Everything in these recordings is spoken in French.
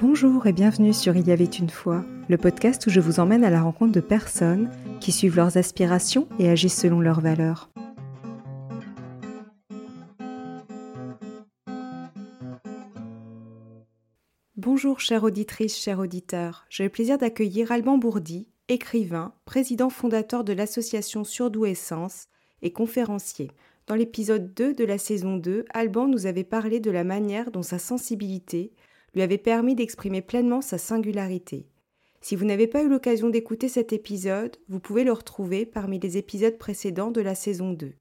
Bonjour et bienvenue sur Il y avait une fois, le podcast où je vous emmène à la rencontre de personnes qui suivent leurs aspirations et agissent selon leurs valeurs. Bonjour chère auditrice, chers auditeurs. J'ai le plaisir d'accueillir Alban Bourdi, écrivain, président fondateur de l'association Surdoué Sens et conférencier. Dans l'épisode 2 de la saison 2, Alban nous avait parlé de la manière dont sa sensibilité lui avait permis d'exprimer pleinement sa singularité. Si vous n'avez pas eu l'occasion d'écouter cet épisode, vous pouvez le retrouver parmi les épisodes précédents de la saison 2.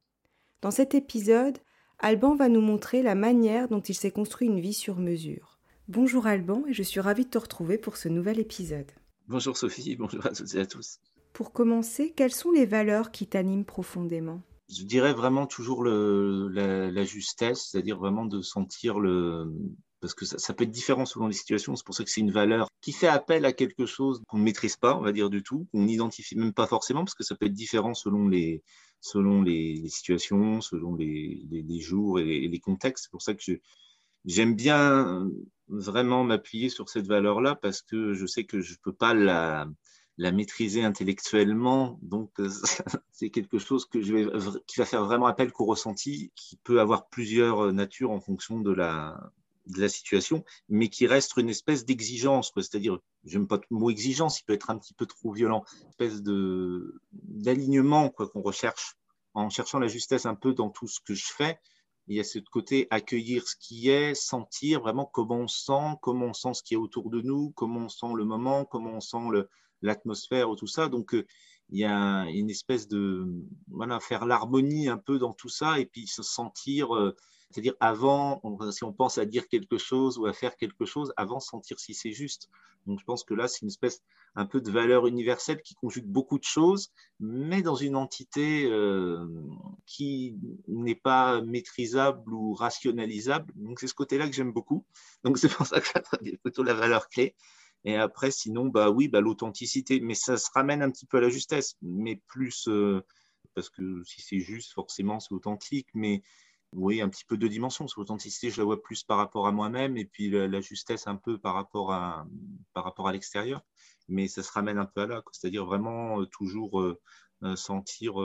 Dans cet épisode, Alban va nous montrer la manière dont il s'est construit une vie sur mesure. Bonjour Alban et je suis ravie de te retrouver pour ce nouvel épisode. Bonjour Sophie, bonjour à toutes et à tous. Pour commencer, quelles sont les valeurs qui t'animent profondément? Je dirais vraiment toujours le, la, la justesse, c'est-à-dire vraiment de sentir le, parce que ça, peut être différent selon les situations. C'est pour ça que c'est une valeur qui fait appel à quelque chose qu'on ne maîtrise pas, on va dire du tout, qu'on n'identifie même pas forcément, parce que ça peut être différent selon les, selon les, situations, selon les, jours et les, contextes. C'est pour ça que j'aime bien vraiment m'appuyer sur cette valeur-là, parce que je sais que je ne peux pas la, maîtriser intellectuellement. Donc, c'est quelque chose que qui va faire vraiment appel qu'au ressenti, qui peut avoir plusieurs natures en fonction de la, de la situation, mais qui reste une espèce d'exigence, c'est-à-dire, j'aime pas le mot exigence, il peut être un petit peu trop violent, une espèce d'alignement quoi qu'on recherche en cherchant la justesse un peu dans tout ce que je fais. Il y a ce côté accueillir ce qui est, sentir vraiment comment on sent, comment on sent ce qui est autour de nous, comment on sent le moment, comment on sent l'atmosphère ou tout ça. Donc, euh, il y a une espèce de voilà faire l'harmonie un peu dans tout ça et puis se sentir euh, c'est-à-dire avant, si on pense à dire quelque chose ou à faire quelque chose, avant sentir si c'est juste. Donc je pense que là, c'est une espèce un peu de valeur universelle qui conjugue beaucoup de choses, mais dans une entité euh, qui n'est pas maîtrisable ou rationalisable. Donc c'est ce côté-là que j'aime beaucoup. Donc c'est pour ça que c'est plutôt la valeur clé. Et après, sinon, bah oui, bah, l'authenticité, mais ça se ramène un petit peu à la justesse, mais plus euh, parce que si c'est juste, forcément, c'est authentique, mais oui, un petit peu de dimension. L'authenticité, je la vois plus par rapport à moi-même et puis la, justesse un peu par rapport à, à l'extérieur. Mais ça se ramène un peu à là, c'est-à-dire vraiment euh, toujours euh, euh, sentir,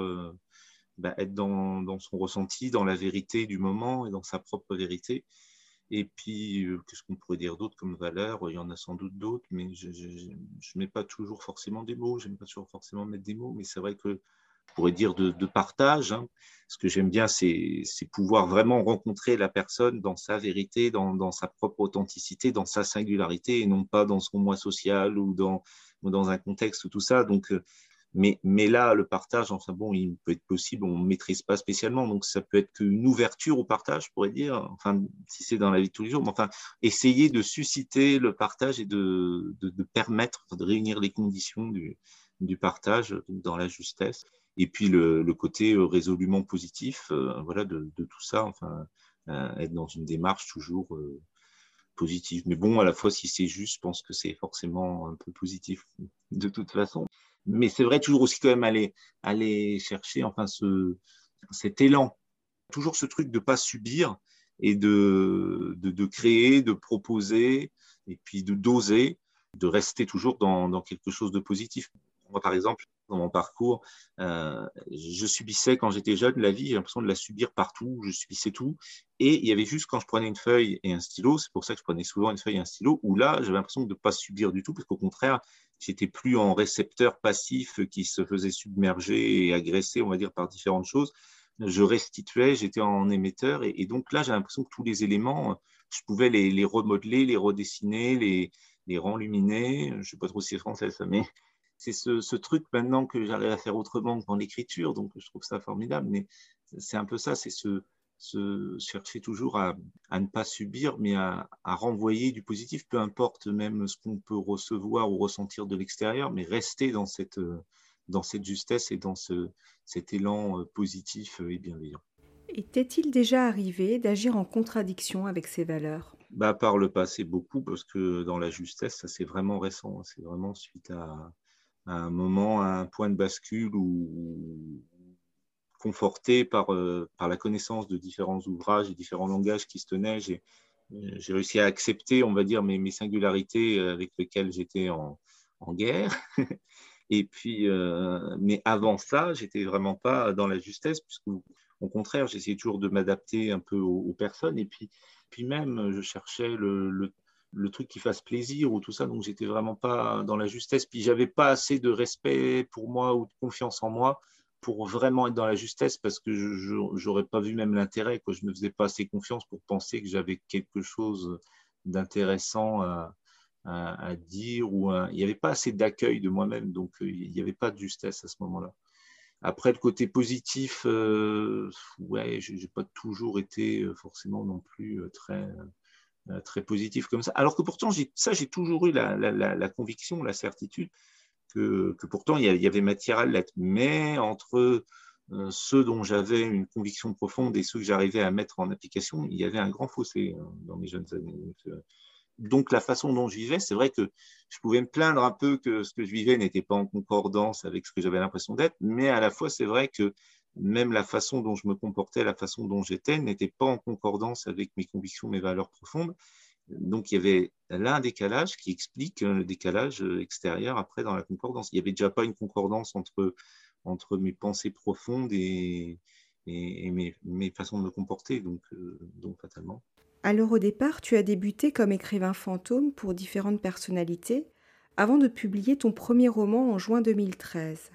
bah, être dans, dans, son ressenti, dans la vérité du moment et dans sa propre vérité. Et puis, qu'est-ce qu'on pourrait dire d'autre comme valeur? Il y en a sans doute d'autres, mais je ne mets pas toujours forcément des mots. Je n'aime pas toujours forcément mettre des mots, mais c'est vrai que pourrait dire de, partage. Hein. Ce que j'aime bien, c'est pouvoir vraiment rencontrer la personne dans sa vérité, dans, sa propre authenticité, dans sa singularité, et non pas dans son moi social ou dans, dans un contexte ou tout ça. Donc, euh, mais, mais là, le partage, enfin bon, il peut être possible, on ne maîtrise pas spécialement, donc ça peut être qu'une ouverture au partage, je pourrais dire, enfin, si c'est dans la vie de tous les jours, mais enfin, essayer de susciter le partage et de, de, de permettre, de réunir les conditions du, du partage dans la justesse et puis le, côté euh, résolument positif euh, voilà, de, tout ça, enfin, euh, être dans une démarche toujours positive. Mais bon, à la fois, si c'est juste, je pense que c'est forcément un peu positif de toute façon. Mais c'est vrai toujours aussi quand même aller, aller chercher enfin, ce, cet élan, toujours ce truc de ne pas subir et de, créer, de proposer et puis de doser, de rester toujours dans, dans quelque chose de positif. Moi, par exemple, dans mon parcours, euh, je subissais quand j'étais jeune la vie, j'ai l'impression de la subir partout, je subissais tout. Et il y avait juste quand je prenais une feuille et un stylo, c'est pour ça que je prenais souvent une feuille et un stylo, où là, j'avais l'impression de ne pas subir du tout, parce qu'au contraire, j'étais plus en récepteur passif qui se faisait submerger et agresser, on va dire, par différentes choses. Je restituais, j'étais en émetteur, et, donc là, j'ai l'impression que tous les éléments, je pouvais les, les remodeler, les redessiner, les, les renluminer. Je ne sais pas trop si c'est français ça, mais c'est ce, ce, truc maintenant que j'arrive à faire autrement que dans l'écriture, donc je trouve ça formidable. Mais c'est un peu ça, c'est ce, ce, chercher toujours à, à, ne pas subir, mais à, à, renvoyer du positif, peu importe même ce qu'on peut recevoir ou ressentir de l'extérieur, mais rester dans cette, dans cette justesse et dans ce, cet élan positif et bienveillant. Et t'est-il déjà arrivé d'agir en contradiction avec ces valeurs? Bah, Par le passé, beaucoup, parce que dans la justesse, ça c'est vraiment récent. C'est vraiment suite à, à un moment, à un point de bascule où, conforté par, euh, par la connaissance de différents ouvrages et différents langages qui se tenaient, j'ai j'ai réussi à accepter, on va dire, mes, singularités avec lesquelles j'étais en, guerre. Et puis, mais avant ça, j'étais vraiment pas dans la justesse, puisque au contraire, j'essayais toujours de m'adapter un peu aux, personnes. Et puis, puis même, je cherchais le, le truc qui fasse plaisir ou tout ça. Donc, j'étais vraiment pas dans la justesse. Puis, j'avais pas assez de respect pour moi ou de confiance en moi pour vraiment être dans la justesse parce que je n'aurais pas vu même l'intérêt. Je ne me faisais pas assez confiance pour penser que j'avais quelque chose d'intéressant à, dire. ou Il n'y avait pas assez d'accueil de moi-même, donc euh, il n'y avait pas de justesse à ce moment-là. Après, le côté positif, euh, ouais, je n'ai pas toujours été euh, forcément non plus très, très positif comme ça. Alors que pourtant, ça, j'ai toujours eu la, conviction, la certitude que, pourtant il y avait matière à l'être. Mais entre euh, ceux dont j'avais une conviction profonde et ceux que j'arrivais à mettre en application, il y avait un grand fossé hein, dans mes jeunes années. Euh, donc, la façon dont je vivais, c'est vrai que je pouvais me plaindre un peu que ce que je vivais n'était pas en concordance avec ce que j'avais l'impression d'être, mais à la fois, c'est vrai que même la façon dont je me comportais, la façon dont j'étais, n'était pas en concordance avec mes convictions, mes valeurs profondes. Donc il y avait là un décalage qui explique euh, le décalage euh, extérieur après dans la concordance. Il n'y avait déjà pas une concordance entre, entre mes pensées profondes et, mes, façons de me comporter, donc, euh, donc fatalement. Alors au départ, tu as débuté comme écrivain fantôme pour différentes personnalités avant de publier ton premier roman en juin 2013.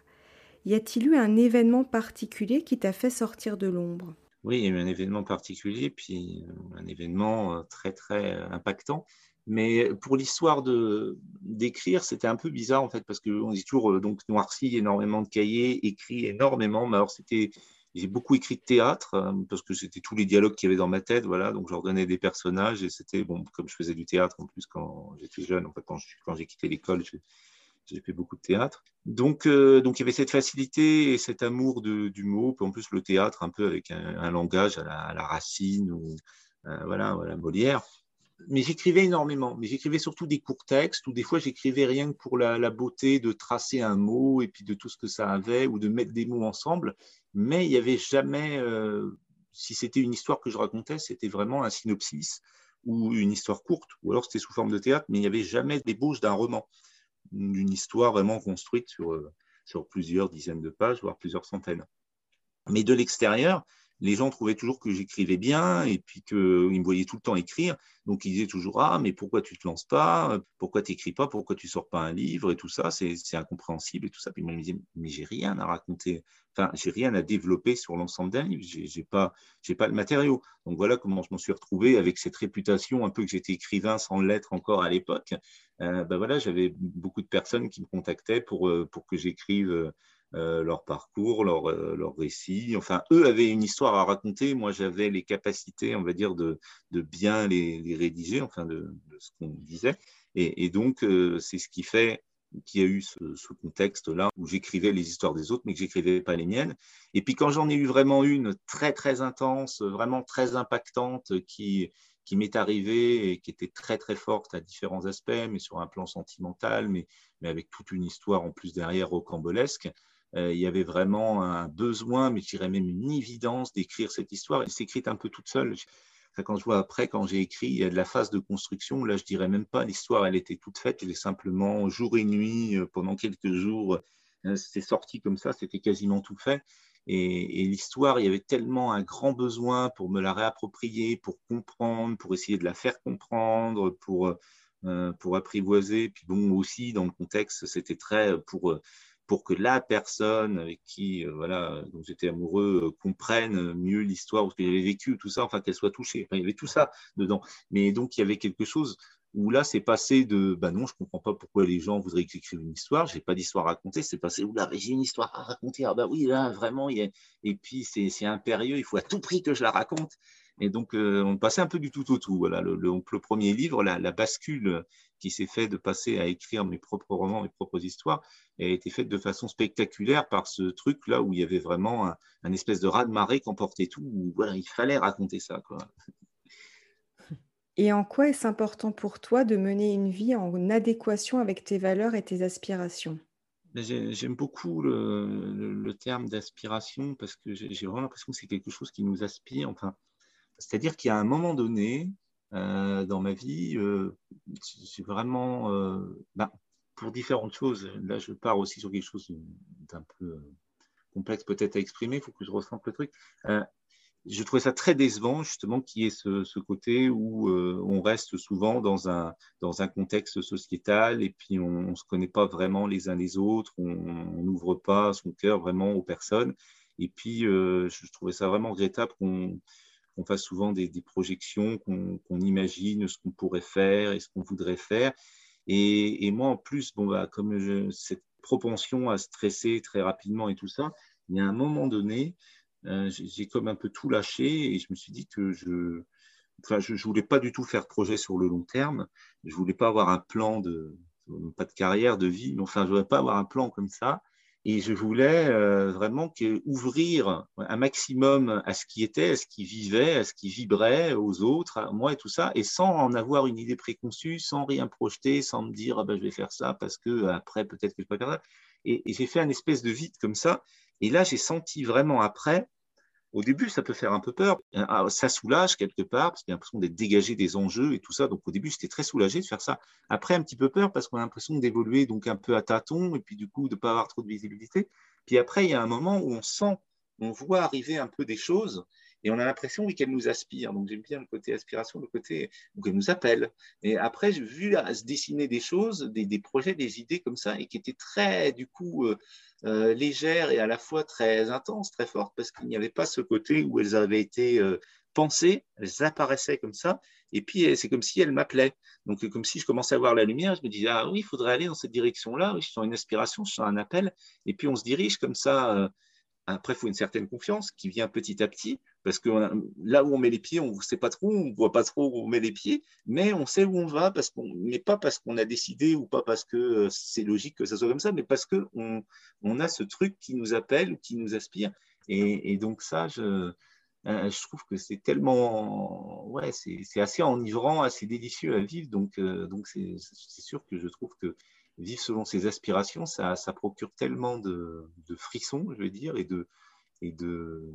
Y a-t-il eu un événement particulier qui t'a fait sortir de l'ombre? Oui, il y a eu un événement particulier, puis euh, un événement euh, très, très euh, impactant. Mais pour l'histoire d'écrire, c'était un peu bizarre en fait, parce qu'on dit toujours donc noirci énormément de cahiers, écrit énormément. Mais alors c'était, j'ai beaucoup écrit de théâtre parce que c'était tous les dialogues qu'il y avait dans ma tête, voilà. Donc je donnais des personnages et c'était bon, comme je faisais du théâtre en plus quand j'étais jeune, en fait, quand j'ai quitté l'école, j'ai fait beaucoup de théâtre. Donc, euh, donc il y avait cette facilité et cet amour du mot, en plus le théâtre un peu avec un, langage à la, Racine ou euh, voilà, voilà, Molière. Mais j'écrivais énormément, mais j'écrivais surtout des courts textes, ou des fois j'écrivais rien que pour la, beauté de tracer un mot et puis de tout ce que ça avait, ou de mettre des mots ensemble. Mais il n'y avait jamais, euh, si c'était une histoire que je racontais, c'était vraiment un synopsis ou une histoire courte, ou alors c'était sous forme de théâtre, mais il n'y avait jamais l'ébauche d'un roman d'une histoire vraiment construite sur, euh, sur plusieurs dizaines de pages, voire plusieurs centaines. Mais de l'extérieur, les gens trouvaient toujours que j'écrivais bien et puis qu'ils me voyaient tout le temps écrire. Donc ils disaient toujours Ah, mais pourquoi tu te lances pas? Pourquoi tu n'écris pas? Pourquoi tu sors pas un livre? Et tout ça, c'est incompréhensible et tout ça. Puis ils me disaient Mais j'ai rien à raconter. Enfin, j'ai rien à développer sur l'ensemble d'un livre. J'ai pas, pas le matériau. Donc voilà comment je m'en suis retrouvé avec cette réputation un peu que j'étais écrivain sans l'être encore à l'époque. Euh, ben voilà, j'avais beaucoup de personnes qui me contactaient pour, euh, pour que j'écrive. Euh, leur parcours, leur, euh, leur, récit. Enfin, eux avaient une histoire à raconter. Moi, j'avais les capacités, on va dire, de, de bien les, les, rédiger, enfin, de, ce qu'on disait. Et, donc, euh, c'est ce qui fait qu'il y a eu ce, contexte-là où j'écrivais les histoires des autres, mais que j'écrivais pas les miennes. Et puis, quand j'en ai eu vraiment une très, très intense, vraiment très impactante, qui, qui m'est arrivée et qui était très très forte à différents aspects, mais sur un plan sentimental, mais, mais avec toute une histoire en plus derrière rocambolesque. Euh, il y avait vraiment un besoin, mais je dirais même une évidence d'écrire cette histoire. Elle s'est écrite un peu toute seule. quand je vois après, quand j'ai écrit, il y a de la phase de construction. Là, je dirais même pas l'histoire, elle était toute faite. Elle est simplement jour et nuit euh, pendant quelques jours. Euh, c'est sorti comme ça, c'était quasiment tout fait. Et, l'histoire, il y avait tellement un grand besoin pour me la réapproprier, pour comprendre, pour essayer de la faire comprendre, pour, pour apprivoiser. Puis bon, aussi, dans le contexte, c'était très pour pour que la personne avec qui euh, voilà, dont j'étais amoureux euh, comprenne mieux l'histoire ce que j'avais vécu, tout ça, enfin qu'elle soit touchée. il y avait tout ça dedans. Mais donc il y avait quelque chose où là c'est passé de bah non, je comprends pas pourquoi les gens voudraient que j'écrive une histoire, j'ai pas d'histoire à raconter, c'est passé où là j'ai une histoire à raconter. Ah bah oui, là vraiment, il y a... et puis c'est impérieux, il faut à tout prix que je la raconte. Et donc, euh, on passait un peu du tout au tout. Voilà, le, le, premier livre, la bascule qui s'est fait de passer à écrire mes propres romans, mes propres histoires, a été faite de façon spectaculaire par ce truc-là où il y avait vraiment un, espèce de raz-de-marée qui emportait tout, où voilà, il fallait raconter ça. Quoi. Et en quoi est-ce important pour toi de mener une vie en adéquation avec tes valeurs et tes aspirations? J'aime beaucoup le, le terme d'aspiration parce que j'ai vraiment l'impression que c'est quelque chose qui nous aspire. Enfin, c'est-à-dire qu'il y a un moment donné, dans ma vie. c'est vraiment, bah, pour différentes choses. Là, je pars aussi sur quelque chose d'un peu complexe peut-être à exprimer, il faut que je ressente le truc je trouvais ça très décevant, justement, qu'il y ait ce, côté où euh, on reste souvent dans un, dans un contexte sociétal et puis on ne se connaît pas vraiment les uns les autres, on n'ouvre pas son cœur vraiment aux personnes. Et puis, euh, je trouvais ça vraiment regrettable qu'on fasse souvent des, projections, qu'on imagine ce qu'on pourrait faire et ce qu'on voudrait faire. Et, moi, en plus, bon, bah, comme cette propension à stresser très rapidement et tout ça, il y a un moment donné, euh, j'ai comme un peu tout lâché et je me suis dit que je enfin, je voulais pas du tout faire projet sur le long terme. Je ne voulais pas avoir un plan de, pas de carrière, de vie, mais enfin, je ne voulais pas avoir un plan comme ça. Et je voulais euh, vraiment ouvrir un maximum à ce qui était, à ce qui vivait, à ce qui vibrait aux autres, à moi et tout ça, et sans en avoir une idée préconçue, sans rien projeter, sans me dire ah ben, je vais faire ça parce que après peut-être que je peux faire ça. Et j'ai fait un espèce de vide comme ça. Et là, j'ai senti vraiment après au début, ça peut faire un peu peur. Ah, ça soulage quelque part, parce qu'il y a l'impression d'être dégagé des enjeux et tout ça. Donc au début, j'étais très soulagé de faire ça. Après, un petit peu peur, parce qu'on a l'impression d'évoluer donc un peu à tâtons, et puis du coup, de ne pas avoir trop de visibilité. Puis après, il y a un moment où on sent, on voit arriver un peu des choses, et on a l'impression oui, qu'elle nous aspire. Donc j'aime bien le côté aspiration, le côté où elle nous appelle. Et après, j'ai vu se dessiner des choses, des, projets, des idées comme ça, et qui étaient très, du coup, euh, euh, légères et à la fois très intenses, très fortes, parce qu'il n'y avait pas ce côté où elles avaient été euh, pensées, elles apparaissaient comme ça, et puis c'est comme si elles m'appelaient. Donc comme si je commençais à voir la lumière, je me disais, ah oui, il faudrait aller dans cette direction-là, oui, je sens une aspiration, je sens un appel, et puis on se dirige comme ça après, il faut une certaine confiance qui vient petit à petit, parce que là où on met les pieds, on ne sait pas trop, on ne voit pas trop où on met les pieds, mais on sait où on va, parce qu'on, mais pas parce qu'on a décidé ou pas parce que euh, c'est logique que ça soit comme ça, mais parce qu'on on a ce truc qui nous appelle ou qui nous aspire. Et, donc ça, je, euh, je trouve que c'est tellement, ouais, c'est assez enivrant, assez délicieux à vivre. Donc, euh, donc c'est sûr que je trouve que vivre selon ses aspirations, ça, ça procure tellement de, frissons, je vais dire, et de, et de,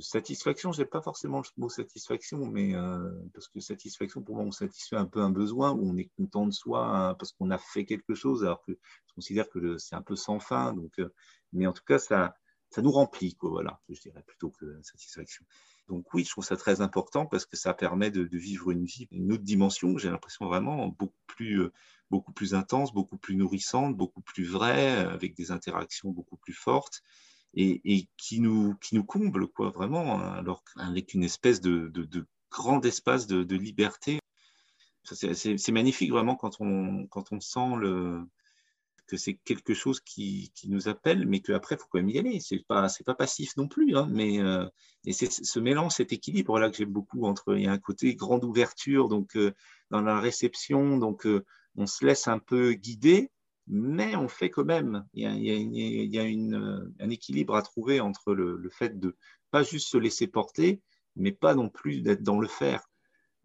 satisfaction. Je n'ai pas forcément le mot satisfaction, mais euh, parce que satisfaction, pour moi, on satisfait un peu un besoin, où on est content de soi hein, parce qu'on a fait quelque chose, alors que je considère que c'est un peu sans fin. Donc, euh, mais en tout cas, ça, ça nous remplit, quoi, voilà, je dirais, plutôt que satisfaction. Donc oui, je trouve ça très important parce que ça permet de, vivre une vie, une autre dimension, j'ai l'impression vraiment beaucoup plus, euh, beaucoup plus intense, beaucoup plus nourrissante, beaucoup plus vraie, avec des interactions beaucoup plus fortes et, qui, nous, qui nous comble, quoi, vraiment, alors avec une espèce de, de, grand espace de, liberté. C'est magnifique vraiment quand on, quand on sent le, que c'est quelque chose qui, qui, nous appelle, mais qu'après, il faut quand même y aller. Ce n'est pas, pas passif non plus. Hein, mais euh, et c'est ce mélange, cet équilibre là que j'aime beaucoup entre. Il y a un côté grande ouverture donc, euh, dans la réception, donc euh, on se laisse un peu guider, mais on fait quand même. Il y a, un équilibre à trouver entre le, le, fait de pas juste se laisser porter, mais pas non plus d'être dans le faire.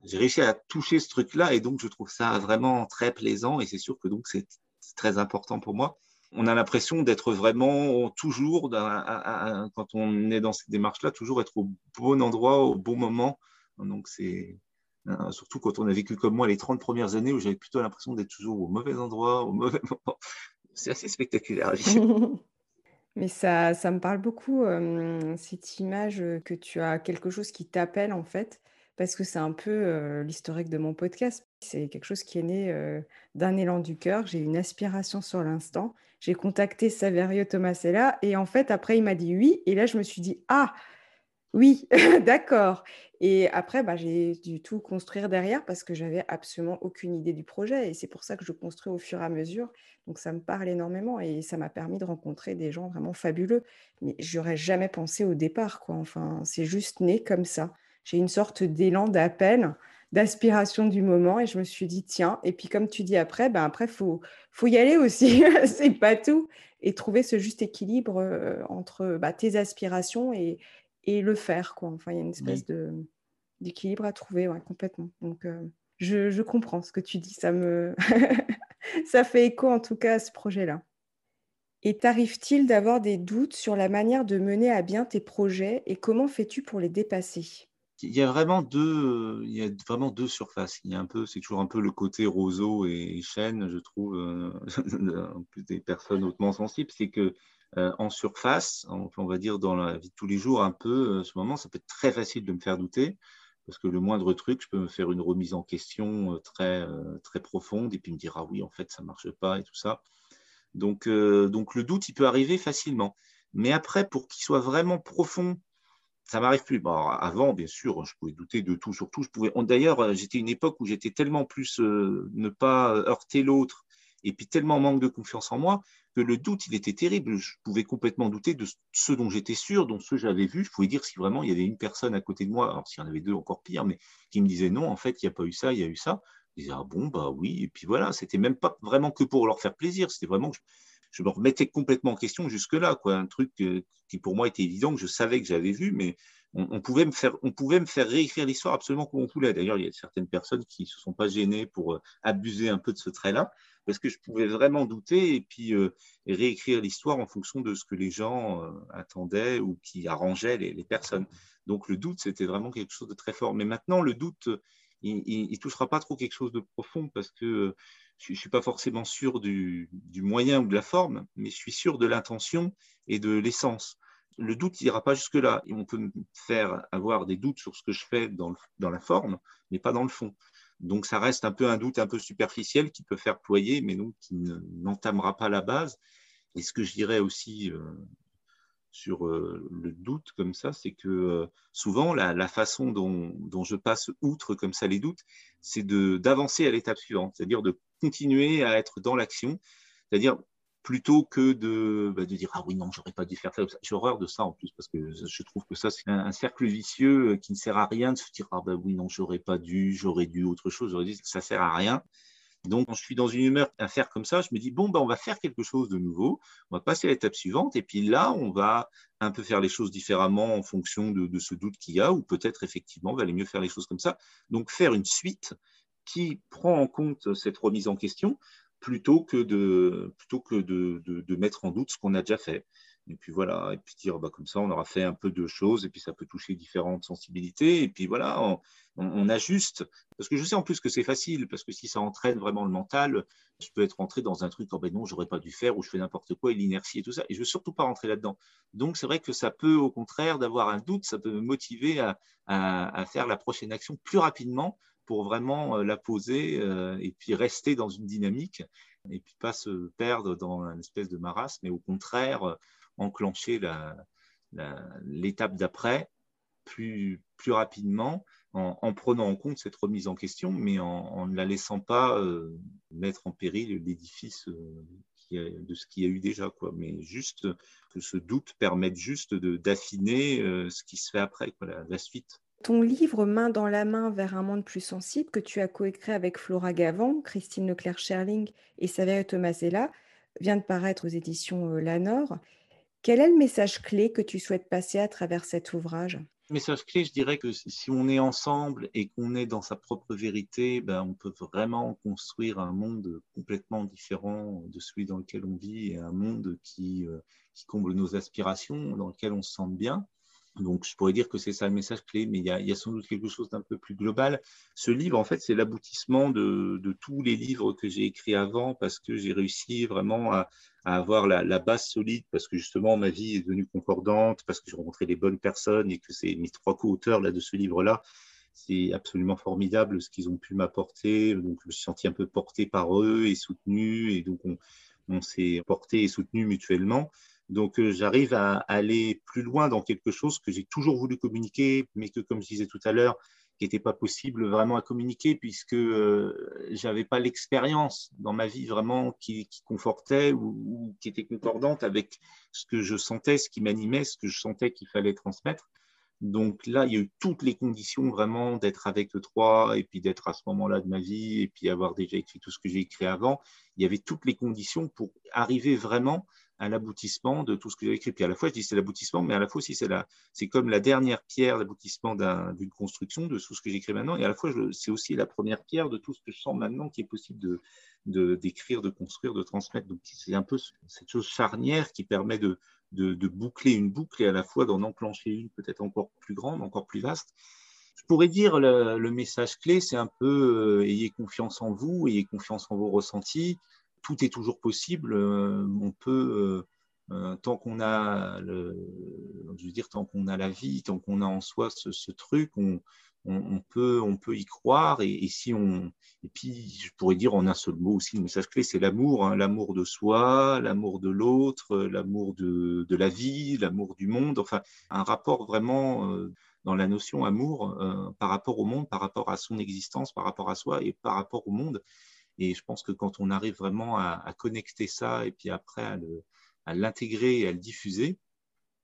J'ai réussi à toucher ce truc-là et donc je trouve ça vraiment très plaisant et c'est sûr que donc c'est très important pour moi. On a l'impression d'être vraiment toujours, quand on est dans cette démarche-là, toujours être au bon endroit, au bon moment. Donc, c'est euh, surtout quand on a vécu comme moi les 30 premières années où j'avais plutôt l'impression d'être toujours au mauvais endroit, au mauvais moment. C'est assez spectaculaire. Mais ça, ça me parle beaucoup, euh, cette image que tu as quelque chose qui t'appelle en fait parce que c'est un peu l'historique de mon podcast. C'est quelque chose qui est né d'un élan du cœur. J'ai une aspiration sur l'instant. J'ai contacté Saverio Tomasella et en fait, après, il m'a dit oui. Et là, je me suis dit, ah, oui, d'accord. Et après, bah, j'ai dû tout construire derrière parce que j'avais absolument aucune idée du projet. Et c'est pour ça que je construis au fur et à mesure. Donc, ça me parle énormément et ça m'a permis de rencontrer des gens vraiment fabuleux. Mais j'aurais jamais pensé au départ, quoi. Enfin, c'est juste né comme ça j'ai une sorte d'élan d'appel, d'aspiration du moment et je me suis dit tiens et puis comme tu dis après ben après faut faut y aller aussi c'est pas tout et trouver ce juste équilibre euh, entre bah, tes aspirations et, et le faire quoi. Enfin il y a une espèce de d'équilibre à trouver complètement. Donc euh, je, je, comprends ce que tu dis. Ça me ça fait écho en tout cas à ce projet là et t'arrive-t-il d'avoir des doutes sur la manière de mener à bien tes projets et comment fais-tu pour les dépasser? Il y a vraiment deux, il y a vraiment deux surfaces. Il y a un peu, c'est toujours un peu le côté roseau et chêne, je trouve, euh, en plus des personnes hautement sensibles, c'est que euh, en surface, on, va dire dans la vie de tous les jours, un peu, ce moment, ça peut être très facile de me faire douter, parce que le moindre truc, je peux me faire une remise en question très, très profonde et puis me dire ah oui, en fait, ça marche pas et tout ça. Donc, donc le doute, il peut arriver facilement. Mais après, pour qu'il soit vraiment profond ça m'arrive plus. avant, bien sûr, je pouvais douter de tout, surtout. Je pouvais. D'ailleurs, euh, j'étais une époque où j'étais tellement plus euh, ne pas heurter l'autre et puis tellement manque de confiance en moi que le doute, il était terrible. Je pouvais complètement douter de ceux dont j'étais sûr, dont ceux que j'avais vus. Je pouvais dire si vraiment il y avait une personne à côté de moi, alors s'il y en avait deux, encore pire, mais qui me disait non, en fait, il n'y a pas eu ça, il y a eu ça. Je disais ah bon, bah oui. Et puis voilà, c'était même pas vraiment que pour leur faire plaisir, c'était vraiment que je me remettais complètement en question jusque-là, quoi. Un truc qui pour moi était évident, que je savais que j'avais vu, mais on, pouvait me faire, on pouvait me faire réécrire l'histoire absolument comme on voulait. D'ailleurs, il y a certaines personnes qui ne se sont pas gênées pour euh, abuser un peu de ce trait-là, parce que je pouvais vraiment douter et puis euh, réécrire l'histoire en fonction de ce que les gens euh, attendaient ou qui arrangeaient les, personnes. Donc le doute, c'était vraiment quelque chose de très fort. Mais maintenant, le doute, il ne touchera pas trop quelque chose de profond parce que je ne suis pas forcément sûr du, moyen ou de la forme, mais je suis sûr de l'intention et de l'essence. Le doute n'ira pas jusque-là. On peut me faire avoir des doutes sur ce que je fais dans, la forme, mais pas dans le fond. Donc ça reste un peu un doute un peu superficiel qui peut faire ployer, mais donc qui n'entamera pas la base. Et ce que je dirais aussi euh, sur euh, le doute comme ça, c'est que euh, souvent la, façon dont, dont, je passe outre comme ça les doutes, c'est d'avancer à l'étape suivante, c'est-à-dire de continuer à être dans l'action, c'est-à-dire plutôt que de, bah, de dire ah oui non j'aurais pas dû faire ça j'ai horreur de ça en plus parce que je trouve que ça c'est un, cercle vicieux euh, qui ne sert à rien de se dire ah bah oui non j'aurais pas dû j'aurais dû autre chose j'aurais dit ça sert à rien donc, quand je suis dans une humeur à faire comme ça, je me dis, bon, ben, on va faire quelque chose de nouveau, on va passer à l'étape suivante, et puis là, on va un peu faire les choses différemment en fonction de, ce doute qu'il y a, ou peut-être effectivement, on va aller mieux faire les choses comme ça. Donc, faire une suite qui prend en compte cette remise en question plutôt que de, plutôt que de, de mettre en doute ce qu'on a déjà fait. Et puis voilà, et puis dire bah, comme ça, on aura fait un peu de choses, et puis ça peut toucher différentes sensibilités, et puis voilà, on, ajuste. Parce que je sais en plus que c'est facile, parce que si ça entraîne vraiment le mental, je peux être rentré dans un truc, oh ben non, j'aurais pas dû faire, ou je fais n'importe quoi, et l'inertie et tout ça, et je veux surtout pas rentrer là-dedans. Donc c'est vrai que ça peut, au contraire, d'avoir un doute, ça peut me motiver à, à, faire la prochaine action plus rapidement pour vraiment euh, la poser euh, et puis rester dans une dynamique et puis pas se perdre dans une espèce de marasme, mais au contraire enclencher l'étape d'après plus, rapidement en, prenant en compte cette remise en question, mais en, ne la laissant pas euh, mettre en péril l'édifice euh, de ce qu'il y a eu déjà. Mais juste que ce doute permette juste d'affiner euh, ce qui se fait après, la, suite. Ton livre Main dans la main vers un monde plus sensible, que tu as coécrit avec Flora Gavant, Christine Leclerc-Scherling et Saverio Tomasella, vient de paraître aux éditions Lanor. Quel est le message clé que tu souhaites passer à travers cet ouvrage? Message clé, je dirais que si on est ensemble et qu'on est dans sa propre vérité, ben, on peut vraiment construire un monde complètement différent de celui dans lequel on vit et un monde qui, euh, qui comble nos aspirations, dans lequel on se sent bien. Donc, je pourrais dire que c'est ça le message clé, mais il y, a, sans doute quelque chose d'un peu plus global. Ce livre, en fait, c'est l'aboutissement de, tous les livres que j'ai écrits avant parce que j'ai réussi vraiment à, avoir la, base solide, parce que justement, ma vie est devenue concordante, parce que j'ai rencontré les bonnes personnes et que c'est mes trois co-auteurs là, de ce livre-là. C'est absolument formidable ce qu'ils ont pu m'apporter. Donc, je me suis senti un peu porté par eux et soutenu. Et donc, on, on s'est porté et soutenu mutuellement. Donc, euh, j'arrive à aller plus loin dans quelque chose que j'ai toujours voulu communiquer, mais que, comme je disais tout à l'heure, qui n'était pas possible vraiment à communiquer puisque euh, j'avais pas l'expérience dans ma vie vraiment qui, confortait ou, qui était concordante avec ce que je sentais, ce qui m'animait, ce que je sentais qu'il fallait transmettre. Donc là, il y a eu toutes les conditions vraiment d'être avec eux trois et puis d'être à ce moment-là de ma vie et puis avoir déjà écrit tout ce que j'ai écrit avant. Il y avait toutes les conditions pour arriver vraiment à l'aboutissement de tout ce que j'ai écrit. Puis à la fois, je dis c'est l'aboutissement, mais à la fois aussi c'est la, c'est comme la dernière pierre d'aboutissement d'une construction de tout ce que j'écris maintenant. Et à la fois, c'est aussi la première pierre de tout ce que je sens maintenant qui est possible de, d'écrire, de construire, de transmettre. Donc c'est un peu cette chose charnière qui permet de, de, boucler une boucle et à la fois d'en enclencher une peut-être encore plus grande, encore plus vaste. Je pourrais dire le, le message clé, c'est un peu euh, ayez confiance en vous, ayez confiance en vos ressentis. Tout est toujours possible. Euh, on peut, euh, tant qu'on a, dire, tant qu'on a la vie, tant qu'on a en soi ce, truc, on, peut, on peut y croire. Et, si on, et puis, je pourrais dire en un seul mot aussi, le message clé, c'est l'amour, hein. l'amour de soi, l'amour de l'autre, l'amour de, la vie, l'amour du monde. Enfin, un rapport vraiment euh, dans la notion amour euh, par rapport au monde, par rapport à son existence, par rapport à soi et par rapport au monde. Et je pense que quand on arrive vraiment à, connecter ça et puis après à l'intégrer et à le diffuser,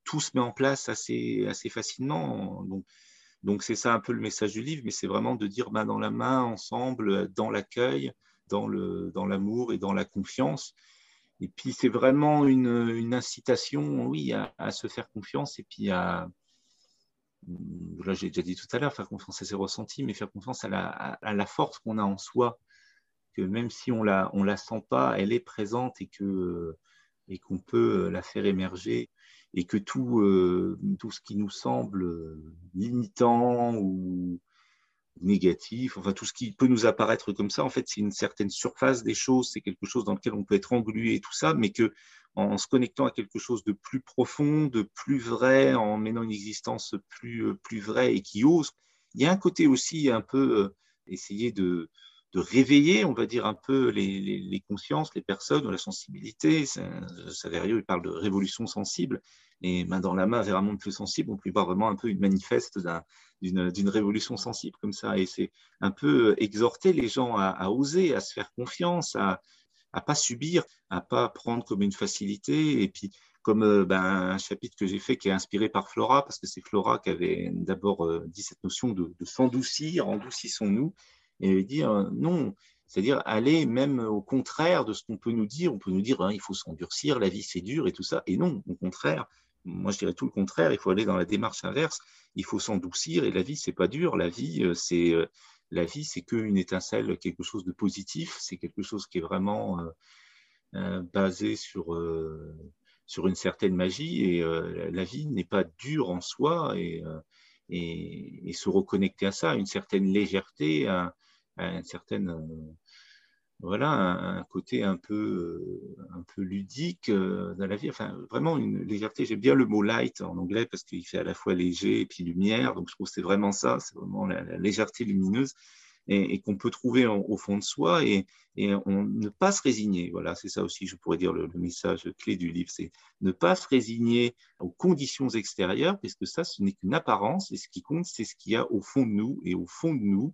tout se met en place assez, assez facilement. Donc, donc c'est ça un peu le message du livre, mais c'est vraiment de dire main dans la main, ensemble, dans l'accueil, dans l'amour dans et dans la confiance. Et puis c'est vraiment une, une, incitation, oui, à, se faire confiance et puis à, là j'ai déjà dit tout à l'heure, faire confiance à ses ressentis, mais faire confiance à la, à la force qu'on a en soi, que même si on la, on la sent pas, elle est présente et que et qu'on peut la faire émerger et que tout, euh, tout ce qui nous semble limitant ou négatif, enfin tout ce qui peut nous apparaître comme ça, en fait, c'est une certaine surface des choses, c'est quelque chose dans lequel on peut être englué et tout ça, mais que en se connectant à quelque chose de plus profond, de plus vrai, en menant une existence plus, euh, plus vraie et qui ose, il y a un côté aussi un peu euh, essayer de, de réveiller, on va dire, un peu les, consciences, les personnes, la sensibilité. Saverio, il parle de révolution sensible. Et main dans la main vers un monde plus sensible, on peut y voir vraiment un peu une manifeste d'une révolution sensible comme ça. Et c'est un peu exhorter les gens à, oser, à se faire confiance, à ne pas subir, à pas prendre comme une facilité. Et puis, comme euh, ben, un chapitre que j'ai fait qui est inspiré par Flora, parce que c'est Flora qui avait d'abord euh, dit cette notion de, de s'endoucir, endoucissons-nous et dire non, c'est-à-dire aller même au contraire de ce qu'on peut nous dire. On peut nous dire hein, il faut s'endurcir, la vie c'est dur et tout ça. Et non, au contraire, moi je dirais tout le contraire. Il faut aller dans la démarche inverse. Il faut s'endoucir et la vie c'est pas dur. La vie euh, c'est euh, la vie c'est qu'une étincelle, quelque chose de positif. C'est quelque chose qui est vraiment euh, basé sur sur une certaine magie et la vie n'est pas dure en soi et, et, se reconnecter à ça, une certaine légèreté, un, une certaine euh, voilà un, côté un peu euh, un peu ludique euh, dans la vie. Enfin vraiment une légèreté. J'aime bien le mot light en anglais parce qu'il fait à la fois léger et puis lumière. Donc je trouve que c'est vraiment ça. C'est vraiment la, légèreté lumineuse et, qu'on peut trouver au fond de soi et, et, on ne pas se résigner. Voilà c'est ça aussi je pourrais dire le, le message clé du livre. C'est ne pas se résigner aux conditions extérieures puisque ça ce n'est qu'une apparence et ce qui compte c'est ce qu'il y a au fond de nous et au fond de nous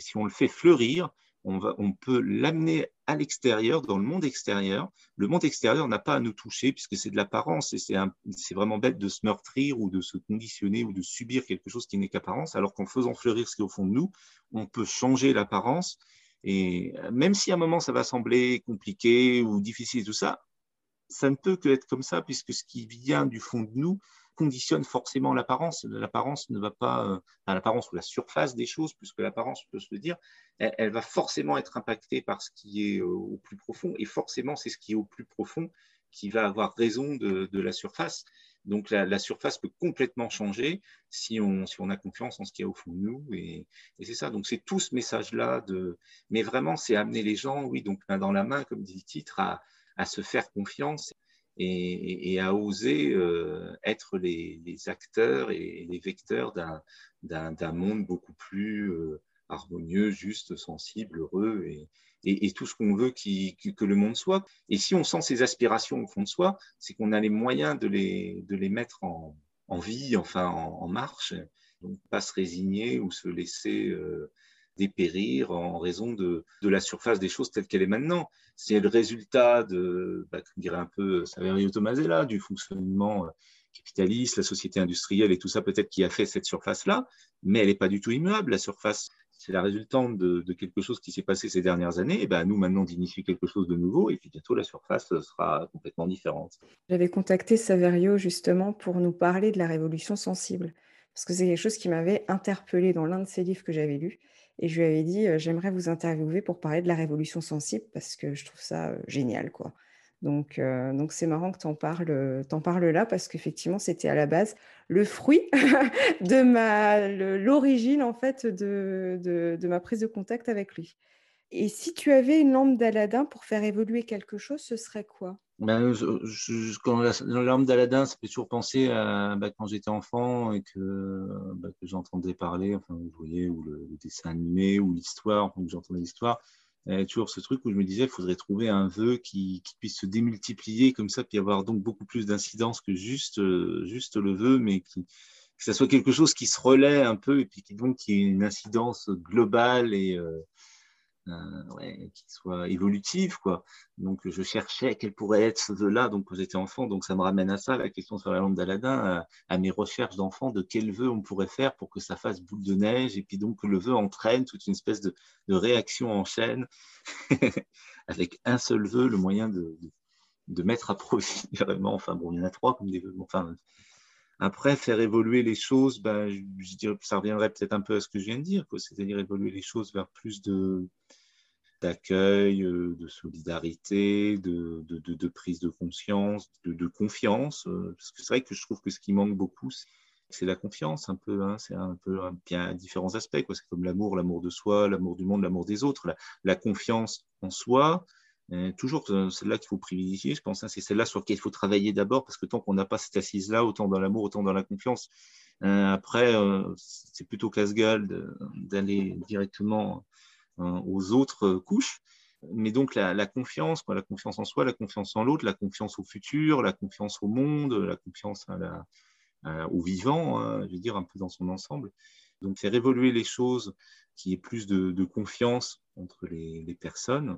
si on le fait fleurir, on, va, on peut l'amener à l'extérieur, dans le monde extérieur. Le monde extérieur n'a pas à nous toucher puisque c'est de l'apparence et c'est vraiment bête de se meurtrir ou de se conditionner ou de subir quelque chose qui n'est qu'apparence, alors qu'en faisant fleurir ce qui est au fond de nous, on peut changer l'apparence. Et même si à un moment ça va sembler compliqué ou difficile tout ça, ça ne peut que être comme ça puisque ce qui vient du fond de nous, conditionne forcément l'apparence. L'apparence ne va pas, euh, l'apparence ou la surface des choses, puisque l'apparence peut se le dire, elle, va forcément être impactée par ce qui est euh, au plus profond, et forcément c'est ce qui est au plus profond qui va avoir raison de, la surface. Donc la, surface peut complètement changer si on, si on a confiance en ce qu'il y a au fond de nous. Et, c'est ça. Donc c'est tout ce message-là. De... Mais vraiment, c'est amener les gens, oui, donc main dans la main, comme dit le titre, à, à se faire confiance et, à oser euh, être les, acteurs et les vecteurs d'un monde beaucoup plus euh, harmonieux, juste, sensible, heureux et, et tout ce qu'on veut que le monde soit. Et si on sent ces aspirations au fond de soi, c'est qu'on a les moyens de les, de les mettre en, en vie, enfin en, marche, donc pas se résigner ou se laisser euh, dépérir en raison de, de, la surface des choses telle qu'elle est maintenant. C'est le résultat de, bah, comme dirait un peu Saverio Tomasella, du fonctionnement euh, capitaliste, la société industrielle et tout ça peut-être qui a fait cette surface-là, mais elle n'est pas du tout immuable. La surface, c'est la résultante de, quelque chose qui s'est passé ces dernières années. Et ben, nous, maintenant, d'initier quelque chose de nouveau, et puis bientôt, la surface sera complètement différente. J'avais contacté Saverio justement pour nous parler de la révolution sensible, parce que c'est quelque chose qui m'avait interpellé dans l'un de ses livres que j'avais lu. Et je lui avais dit, j'aimerais vous interviewer pour parler de la révolution sensible parce que je trouve ça génial, quoi. Donc, c'est marrant que tu en parles, là parce qu'effectivement, c'était à la base le fruit de ma, l'origine en fait de, de, de ma prise de contact avec lui. Et si tu avais une lampe d'Aladin pour faire évoluer quelque chose, ce serait quoi? Ben, quand la, lampe d'Aladin, ça fait toujours penser à ben, quand j'étais enfant et que, ben, que j'entendais parler, enfin, vous voyez, ou le, dessin animé, ou l'histoire, enfin, j'entendais l'histoire. A toujours ce truc où je me disais, il faudrait trouver un vœu qui, qui, puisse se démultiplier comme ça, puis avoir donc beaucoup plus d'incidence que juste, juste le vœu, mais qui, que ça soit quelque chose qui se relaie un peu et puis qui donc qui ait une incidence globale et, euh, euh, qui soit évolutive. Quoi. Donc, je cherchais quel pourrait être ce vœu-là donc, quand j'étais enfant. Donc, ça me ramène à ça, la question sur la lampe d'Aladin, à, mes recherches d'enfant de quel vœu on pourrait faire pour que ça fasse boule de neige et puis donc le vœu entraîne toute une espèce de, réaction en chaîne avec un seul vœu, le moyen de, de, mettre à profit vraiment. Enfin, bon, il y en a trois comme des vœux. Enfin, après, faire évoluer les choses, ben, je, dirais, ça reviendrait peut-être un peu à ce que je viens de dire, c'est-à-dire évoluer les choses vers plus d'accueil, euh, de solidarité, de, de, prise de conscience, de, confiance. Euh, parce que c'est vrai que je trouve que ce qui manque beaucoup, c'est la confiance un peu. Hein, c'est un peu bien différents aspects. C'est comme l'amour, l'amour de soi, l'amour du monde, l'amour des autres. La, confiance en soi, euh, toujours celle-là qu'il faut privilégier, je pense. Hein, c'est celle-là sur laquelle il faut travailler d'abord, parce que tant qu'on n'a pas cette assise-là, autant dans l'amour, autant dans la confiance, après, c'est plutôt casse-gueule d'aller directement aux autres euh, couches. Mais donc la, confiance, quoi, la confiance en soi, la confiance en l'autre, la confiance au futur, la confiance au monde, la confiance au vivant, hein, je veux dire un peu dans son ensemble. Donc faire évoluer les choses, qu'il y ait plus de, confiance entre les, personnes, euh,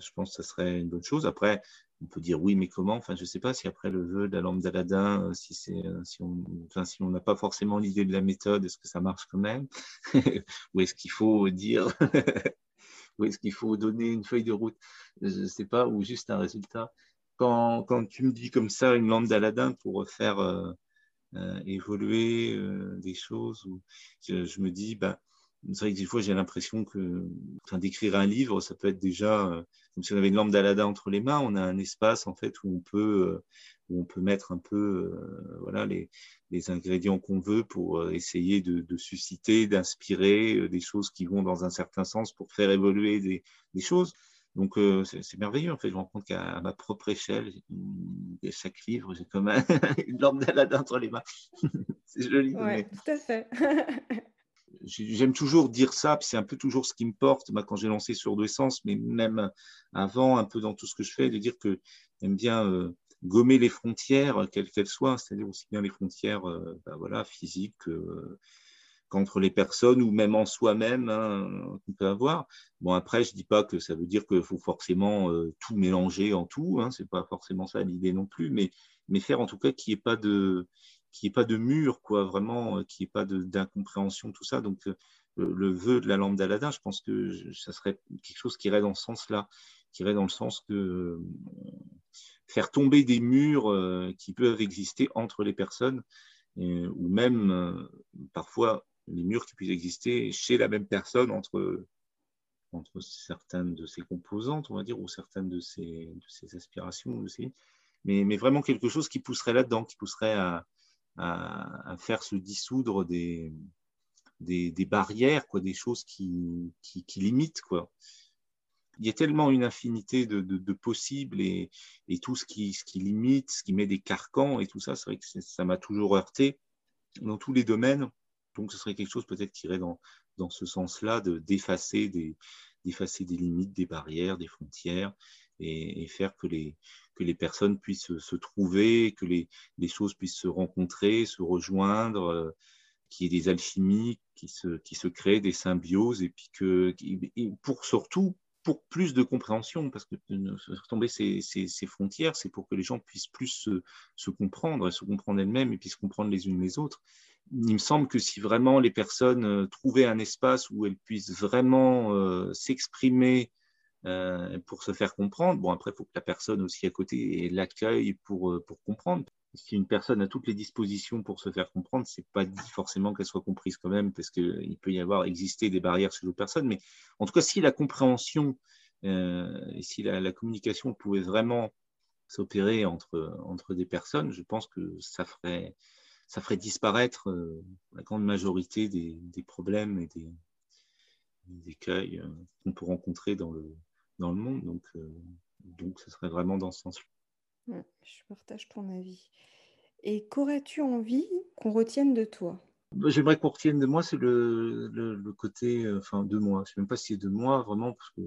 je pense que ça serait une bonne chose. Après, on peut dire oui, mais comment? Enfin, je ne sais pas si après le vœu de la lampe d'Aladin, euh, si, euh, si on enfin, si n'a pas forcément l'idée de la méthode, est-ce que ça marche quand même? Ou est-ce qu'il faut dire Ou est-ce qu'il faut donner une feuille de route? Je ne sais pas, ou juste un résultat. Quand, quand, tu me dis comme ça une lampe d'Aladin pour faire euh, évoluer des choses, je, me dis, bah, c'est vrai que des fois, j'ai l'impression que d'écrire un livre, ça peut être déjà euh, comme si on avait une lampe d'Aladin entre les mains. On a un espace en fait où on peut, euh, où on peut mettre un peu euh, voilà, les, les ingrédients qu'on veut pour essayer de, de susciter, d'inspirer des choses qui vont dans un certain sens pour faire évoluer des, des choses. Donc, c'est merveilleux. En fait, je me rends compte qu'à ma propre échelle, chaque livre, j'ai comme une lampe d'Aladin entre les mains. c'est joli. Oui, tout à fait. j'aime toujours dire ça, c'est un peu toujours ce qui me porte quand j'ai lancé sur deux sens, mais même avant, un peu dans tout ce que je fais, de dire que j'aime bien euh, gommer les frontières, quelles qu'elles soient, c'est-à-dire aussi bien les frontières euh, bah, voilà, physiques euh, qu'entre les personnes ou même en soi-même hein, qu'on peut avoir. Bon, après, je dis pas que ça veut dire qu'il faut forcément tout mélanger en tout, hein, c'est pas forcément ça l'idée non plus, mais, mais faire en tout cas qu'il n'y ait pas de qu'il n'y ait pas de mur, quoi, vraiment, euh, qu'il n'y ait pas d'incompréhension, tout ça. Donc, euh, le, vœu de la lampe d'Aladin, je pense que ça serait quelque chose qui irait dans ce sens-là, qui irait dans le sens que euh, faire tomber des murs qui peuvent exister entre les personnes, ou même parfois les murs qui puissent exister chez la même personne entre, entre certaines de ses composantes, on va dire, ou certaines de ses, de ses aspirations, mais, mais, vraiment quelque chose qui pousserait là-dedans, qui pousserait à, à, faire se dissoudre des, des, barrières, quoi, des choses qui, qui, limitent. Quoi. Il y a tellement une infinité de, de, possibles et, et, tout ce qui, ce qui limite, ce qui met des carcans et tout ça, c'est vrai que ça m'a toujours heurté dans tous les domaines. Donc ce serait quelque chose peut-être qui irait dans, dans ce sens-là, de d'effacer des, d'effacer des limites, des barrières, des frontières et, faire que les, que les personnes puissent se trouver, que les, les choses puissent se rencontrer, se rejoindre, euh, qu'il y ait des alchimies qui se, qui se créent, des symbioses, et puis que, et pour surtout pour plus de compréhension, parce que faire tomber ces, ces, ces frontières, c'est pour que les gens puissent plus se, se comprendre, et se comprendre elles-mêmes, et puissent comprendre les unes les autres. Il me semble que si vraiment les personnes euh, trouvaient un espace où elles puissent vraiment euh, s'exprimer euh, pour se faire comprendre. Bon, après, il faut que la personne aussi à côté ait l'accueil pour, euh, pour comprendre. Si une personne a toutes les dispositions pour se faire comprendre, c'est pas dit forcément qu'elle soit comprise quand même, parce qu'il peut y avoir exister des barrières chez d'autres personnes. Mais en tout cas, si la compréhension et si la, communication pouvait vraiment s'opérer entre, entre des personnes, je pense que ça ferait, ça ferait disparaître la grande majorité des, des problèmes et des, des écueils qu'on peut rencontrer dans le, dans le monde. Donc, donc, ce serait vraiment dans ce sens-là. je partage ton avis. Et qu'aurais-tu envie qu'on retienne de toi? Bah, J'aimerais qu'on retienne de moi, c'est le, le, côté, euh, enfin, de moi. Je ne sais même pas si c'est de moi, vraiment, parce que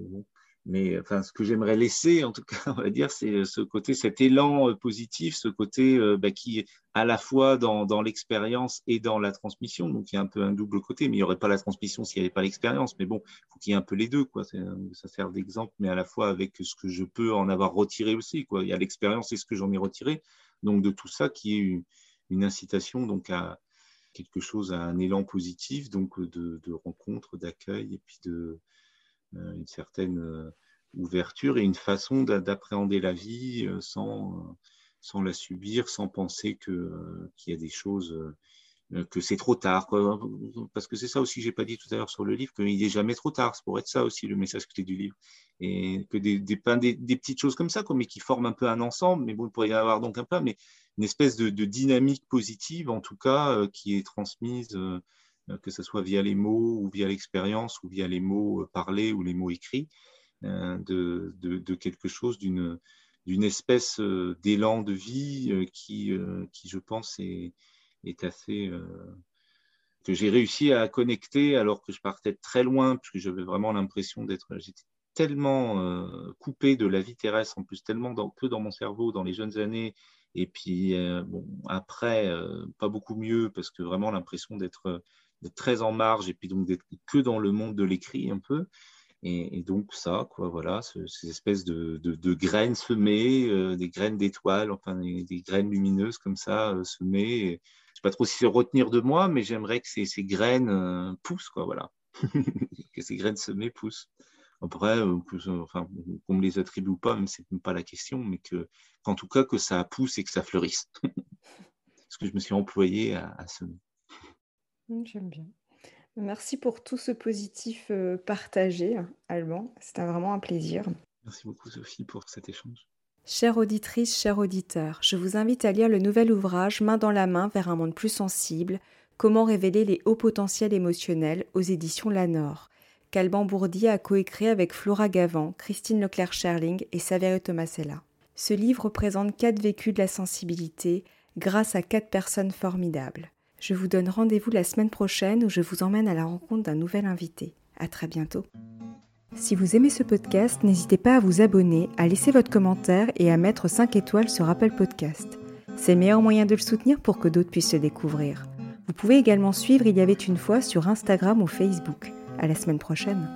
mais enfin, ce que j'aimerais laisser, en tout cas, on va dire, c'est ce côté, cet élan euh, positif, ce côté euh, bah, qui est à la fois dans, l'expérience et dans la transmission. Donc, il y a un peu un double côté, mais il n'y aurait pas la transmission s'il n'y avait pas l'expérience. Mais bon, il faut qu'il y ait un peu les deux, quoi. Ça sert d'exemple, mais à la fois avec ce que je peux en avoir retiré aussi, quoi. Il y a l'expérience et ce que j'en ai retiré. Donc, de tout ça, qui est une, incitation donc à quelque chose, à un élan positif, donc de, de rencontre, d'accueil et puis de euh, une certaine euh, ouverture et une façon d'appréhender la vie euh, sans, sans la subir, sans penser qu'il y a des choses que c'est trop tard. Parce que c'est ça aussi, j'ai pas dit tout à l'heure sur le livre, qu'il n'est jamais trop tard. Ça pourrait être ça aussi le message clé du livre. Et que des, des, petites choses comme ça, mais qui forment un peu un ensemble, mais bon, il pourrait y avoir donc un peu, mais une espèce de, dynamique positive, en tout cas, qui est transmise euh, que ce soit via les mots ou via l'expérience ou via les mots euh, parlés ou les mots écrits, euh, de, de, quelque chose d'une d'une espèce d'élan de vie qui, qui, je pense, est, est assez. que j'ai réussi à connecter alors que je partais très loin, puisque j'avais vraiment l'impression d'être. J'étais tellement coupé de la vie terrestre, en plus, tellement dans, peu dans mon cerveau dans les jeunes années, et puis bon, après, pas beaucoup mieux, parce que vraiment l'impression d'être très en marge et puis donc d'être que dans le monde de l'écrit un peu. Et, donc ça, quoi, voilà, ces espèces de, de, graines semées, euh, des graines d'étoiles, enfin des, graines lumineuses comme ça euh, semées. Je sais pas trop si c'est retenir de moi, mais j'aimerais que ces, ces graines euh, poussent, quoi, voilà, que ces graines semées poussent. Après, enfin, qu'on me les attribue ou pas, même c'est pas la question, mais que, qu'en tout cas que ça pousse et que ça fleurisse. Parce que je me suis employé à, à semer. Mmh, j'aime bien. Merci pour tout ce positif euh, partagé, Alban. C'était vraiment un plaisir. Merci beaucoup, Sophie, pour cet échange. Chère auditrice, cher auditeur, je vous invite à lire le nouvel ouvrage Main dans la main vers un monde plus sensible Comment révéler les hauts potentiels émotionnels aux éditions Lanor, qu'Alban Bourdier a coécrit avec Flora Gavant, Christine Leclerc-Scherling et Saverio Tomasella. Ce livre représente quatre vécus de la sensibilité grâce à quatre personnes formidables. Je vous donne rendez-vous la semaine prochaine où je vous emmène à la rencontre d'un nouvel invité. À très bientôt. Si vous aimez ce podcast, n'hésitez pas à vous abonner, à laisser votre commentaire et à mettre 5 étoiles sur Apple Podcast. C'est le meilleur moyen de le soutenir pour que d'autres puissent le découvrir. Vous pouvez également suivre Il y avait une fois sur Instagram ou Facebook. À la semaine prochaine.